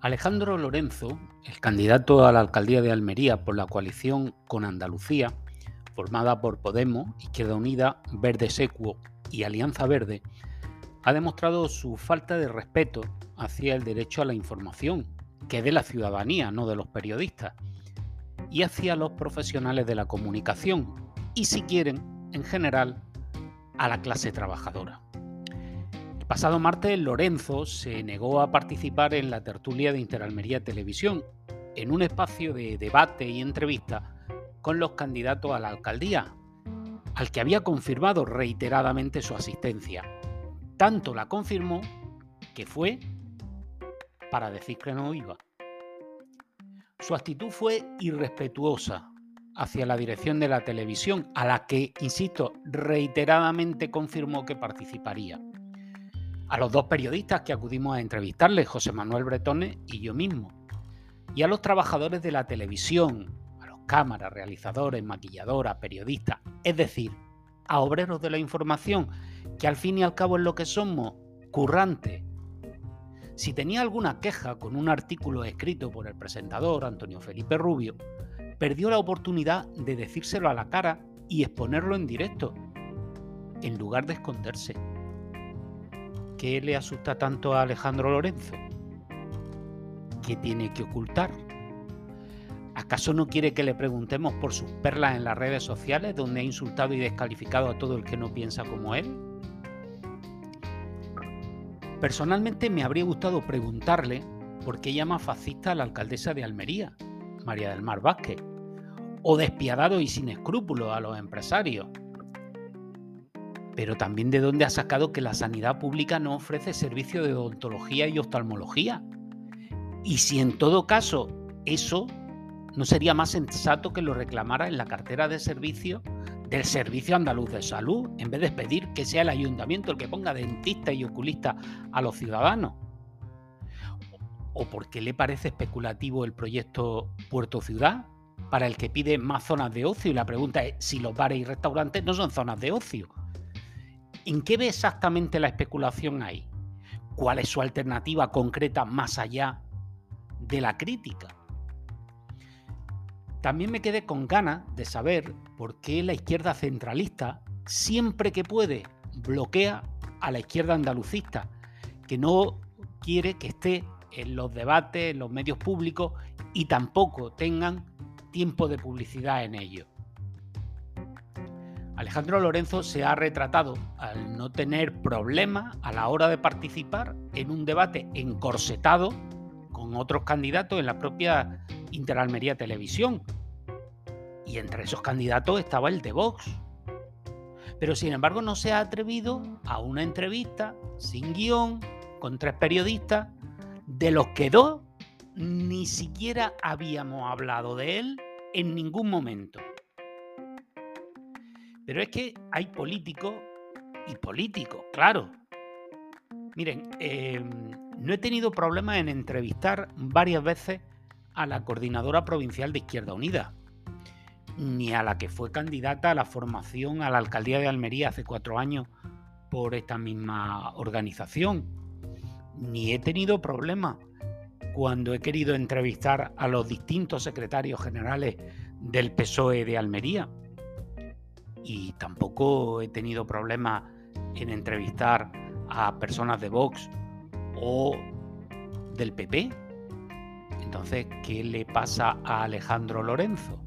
Alejandro Lorenzo, el candidato a la alcaldía de Almería por la coalición con Andalucía, formada por Podemos, Izquierda Unida, Verde Secuo y Alianza Verde, ha demostrado su falta de respeto hacia el derecho a la información, que es de la ciudadanía, no de los periodistas, y hacia los profesionales de la comunicación, y si quieren, en general, a la clase trabajadora pasado martes, Lorenzo se negó a participar en la tertulia de Interalmería Televisión, en un espacio de debate y entrevista con los candidatos a la alcaldía, al que había confirmado reiteradamente su asistencia. Tanto la confirmó que fue para decir que no iba. Su actitud fue irrespetuosa hacia la dirección de la televisión, a la que, insisto, reiteradamente confirmó que participaría a los dos periodistas que acudimos a entrevistarle, José Manuel Bretone y yo mismo, y a los trabajadores de la televisión, a los cámaras, realizadores, maquilladoras, periodistas, es decir, a obreros de la información, que al fin y al cabo es lo que somos, currantes. Si tenía alguna queja con un artículo escrito por el presentador Antonio Felipe Rubio, perdió la oportunidad de decírselo a la cara y exponerlo en directo, en lugar de esconderse. ¿Qué le asusta tanto a Alejandro Lorenzo? ¿Qué tiene que ocultar? ¿Acaso no quiere que le preguntemos por sus perlas en las redes sociales donde ha insultado y descalificado a todo el que no piensa como él? Personalmente me habría gustado preguntarle por qué llama fascista a la alcaldesa de Almería, María del Mar Vázquez, o despiadado y sin escrúpulos a los empresarios, pero también de dónde ha sacado que la sanidad pública no ofrece servicio de odontología y oftalmología. Y si en todo caso eso no sería más sensato que lo reclamara en la cartera de servicio del Servicio Andaluz de Salud, en vez de pedir que sea el ayuntamiento el que ponga dentista y oculista a los ciudadanos. ¿O por qué le parece especulativo el proyecto Puerto Ciudad, para el que pide más zonas de ocio? Y la pregunta es si los bares y restaurantes no son zonas de ocio, ¿En qué ve exactamente la especulación ahí? ¿Cuál es su alternativa concreta más allá de la crítica? También me quedé con ganas de saber por qué la izquierda centralista, siempre que puede, bloquea a la izquierda andalucista, que no quiere que esté en los debates, en los medios públicos y tampoco tengan tiempo de publicidad en ellos. Alejandro Lorenzo se ha retratado al no tener problemas a la hora de participar en un debate encorsetado con otros candidatos en la propia Interalmería Televisión. Y entre esos candidatos estaba el de Vox. Pero sin embargo no se ha atrevido a una entrevista sin guion con tres periodistas, de los que dos ni siquiera habíamos hablado de él en ningún momento. Pero es que hay políticos y políticos, claro. Miren, em, no he tenido problemas en entrevistar varias veces a la coordinadora provincial de Izquierda Unida, ni a la que fue candidata a la formación a la alcaldía de Almería hace cuatro años por esta misma organización, ni he tenido problemas cuando he querido entrevistar a los distintos secretarios generales del PSOE de Almería y tampoco he tenido problemas en entrevistar a personas de Vox o del PP. Entonces, ¿qué le pasa a Alejandro Lorenzo?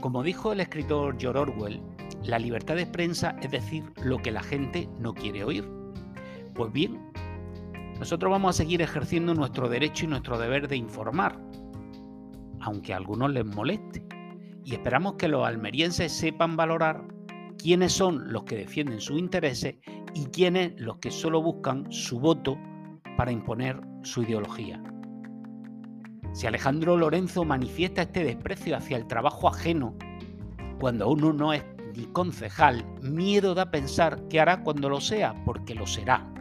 Como dijo el escritor George Orwell, la libertad de prensa es decir lo que la gente no quiere oír. Pues bien, nosotros vamos a seguir ejerciendo nuestro derecho y nuestro deber de informar, aunque a algunos les moleste y esperamos que los almerienses sepan valorar quiénes son los que defienden sus intereses y quiénes los que solo buscan su voto para imponer su ideología. Si Alejandro Lorenzo manifiesta este desprecio hacia el trabajo ajeno, cuando uno no es ni concejal, miedo da pensar qué hará cuando lo sea, porque lo será.